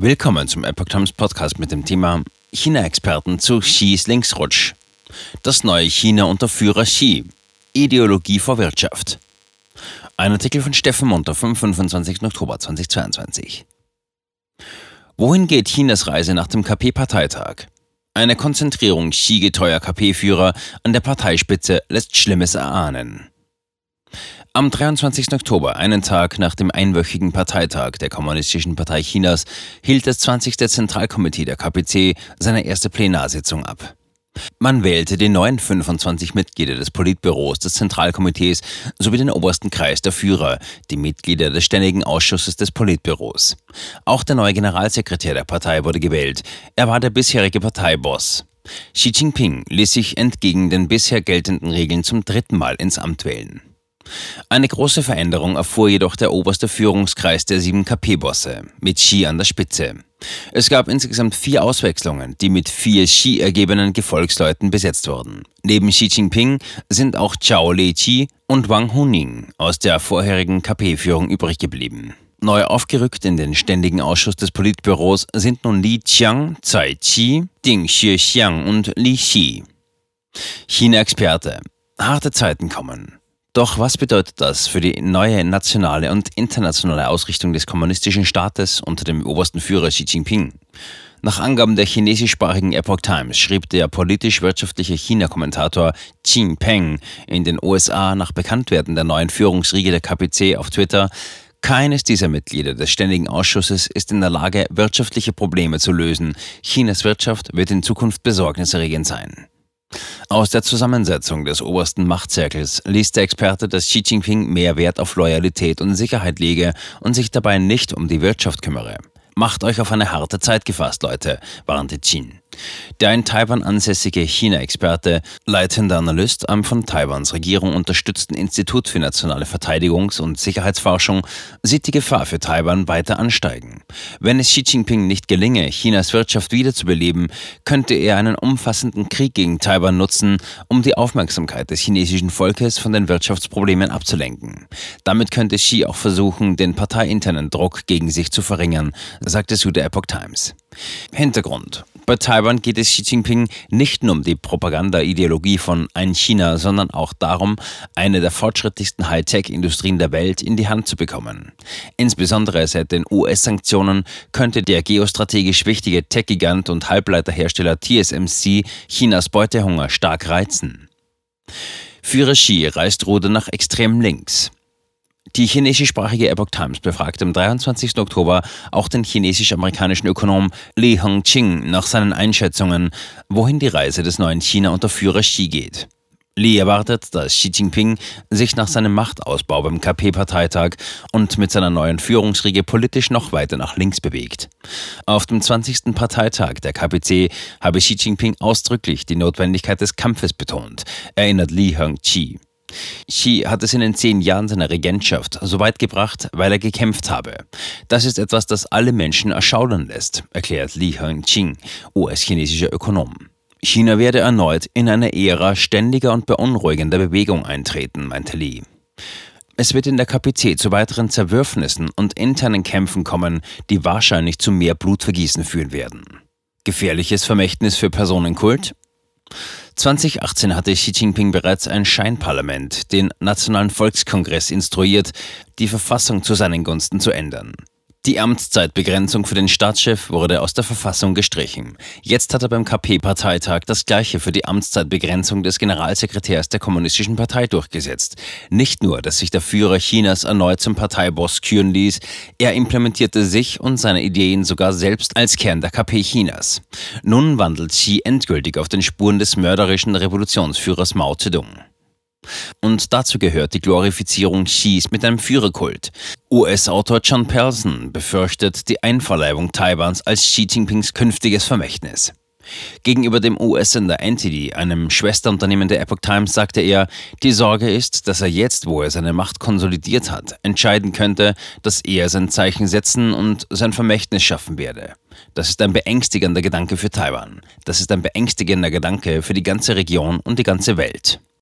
Willkommen zum Epoch Times Podcast mit dem Thema China-Experten zu Xis Linksrutsch. Das neue China unter Führer Xi. Ideologie vor Wirtschaft. Ein Artikel von Steffen Munter vom 25. Oktober 2022. Wohin geht Chinas Reise nach dem KP-Parteitag? Eine Konzentrierung Xi-getreuer KP-Führer an der Parteispitze lässt Schlimmes erahnen. Am 23. Oktober, einen Tag nach dem einwöchigen Parteitag der Kommunistischen Partei Chinas, hielt das 20. Zentralkomitee der KPC seine erste Plenarsitzung ab. Man wählte die neuen 25 Mitglieder des Politbüros des Zentralkomitees sowie den obersten Kreis der Führer, die Mitglieder des Ständigen Ausschusses des Politbüros. Auch der neue Generalsekretär der Partei wurde gewählt. Er war der bisherige Parteiboss. Xi Jinping ließ sich entgegen den bisher geltenden Regeln zum dritten Mal ins Amt wählen. Eine große Veränderung erfuhr jedoch der oberste Führungskreis der sieben KP-Bosse, mit Xi an der Spitze. Es gab insgesamt vier Auswechslungen, die mit vier Xi ergebenen Gefolgsleuten besetzt wurden. Neben Xi Jinping sind auch Zhao Leqi und Wang Huning aus der vorherigen KP-Führung übrig geblieben. Neu aufgerückt in den Ständigen Ausschuss des Politbüros sind nun Li Qiang, Tsai Qi, Ding Xuexiang und Li Xi. China-Experte. Harte Zeiten kommen. Doch was bedeutet das für die neue nationale und internationale Ausrichtung des kommunistischen Staates unter dem obersten Führer Xi Jinping? Nach Angaben der chinesischsprachigen Epoch Times schrieb der politisch-wirtschaftliche China-Kommentator Qin Peng in den USA nach Bekanntwerden der neuen Führungsriege der KPC auf Twitter, keines dieser Mitglieder des Ständigen Ausschusses ist in der Lage, wirtschaftliche Probleme zu lösen. Chinas Wirtschaft wird in Zukunft besorgniserregend sein. Aus der Zusammensetzung des obersten Machtzirkels liest der Experte, dass Xi Jinping mehr Wert auf Loyalität und Sicherheit lege und sich dabei nicht um die Wirtschaft kümmere. Macht euch auf eine harte Zeit gefasst, Leute, warnte Qin. Der in Taiwan ansässige China-Experte, leitender Analyst am von Taiwans Regierung unterstützten Institut für nationale Verteidigungs- und Sicherheitsforschung, sieht die Gefahr für Taiwan weiter ansteigen. Wenn es Xi Jinping nicht gelinge, Chinas Wirtschaft wiederzubeleben, könnte er einen umfassenden Krieg gegen Taiwan nutzen, um die Aufmerksamkeit des chinesischen Volkes von den Wirtschaftsproblemen abzulenken. Damit könnte Xi auch versuchen, den parteiinternen Druck gegen sich zu verringern, sagte Su der Epoch Times. Hintergrund. Bei Taiwan geht es Xi Jinping nicht nur um die Propaganda-Ideologie von Ein China, sondern auch darum, eine der fortschrittlichsten Hightech-Industrien der Welt in die Hand zu bekommen. Insbesondere seit den US-Sanktionen könnte der geostrategisch wichtige Tech-Gigant und Halbleiterhersteller TSMC Chinas Beutehunger stark reizen. Führer Xi reist Ruder nach extrem links. Die chinesischsprachige Epoch Times befragte am 23. Oktober auch den chinesisch-amerikanischen Ökonom Li Hongqing nach seinen Einschätzungen, wohin die Reise des neuen China unter Führer Xi geht. Li erwartet, dass Xi Jinping sich nach seinem Machtausbau beim KP-Parteitag und mit seiner neuen Führungsriege politisch noch weiter nach links bewegt. Auf dem 20. Parteitag der KPC habe Xi Jinping ausdrücklich die Notwendigkeit des Kampfes betont, erinnert Li Hongqi. Xi hat es in den zehn Jahren seiner Regentschaft so weit gebracht, weil er gekämpft habe. Das ist etwas, das alle Menschen erschaudern lässt, erklärt Li Hengqing, US-chinesischer Ökonom. China werde erneut in eine Ära ständiger und beunruhigender Bewegung eintreten, meinte Li. Es wird in der KPC zu weiteren Zerwürfnissen und internen Kämpfen kommen, die wahrscheinlich zu mehr Blutvergießen führen werden. Gefährliches Vermächtnis für Personenkult? 2018 hatte Xi Jinping bereits ein Scheinparlament, den Nationalen Volkskongress, instruiert, die Verfassung zu seinen Gunsten zu ändern. Die Amtszeitbegrenzung für den Staatschef wurde aus der Verfassung gestrichen. Jetzt hat er beim KP-Parteitag das gleiche für die Amtszeitbegrenzung des Generalsekretärs der Kommunistischen Partei durchgesetzt. Nicht nur, dass sich der Führer Chinas erneut zum Parteiboss küren ließ, er implementierte sich und seine Ideen sogar selbst als Kern der KP Chinas. Nun wandelt Xi endgültig auf den Spuren des mörderischen Revolutionsführers Mao Zedong. Und dazu gehört die Glorifizierung Xis mit einem Führerkult. US-Autor John Pelson befürchtet die Einverleibung Taiwans als Xi Jinpings künftiges Vermächtnis. Gegenüber dem US-Sender Entity, einem Schwesterunternehmen der Epoch Times, sagte er, die Sorge ist, dass er jetzt, wo er seine Macht konsolidiert hat, entscheiden könnte, dass er sein Zeichen setzen und sein Vermächtnis schaffen werde. Das ist ein beängstigender Gedanke für Taiwan. Das ist ein beängstigender Gedanke für die ganze Region und die ganze Welt.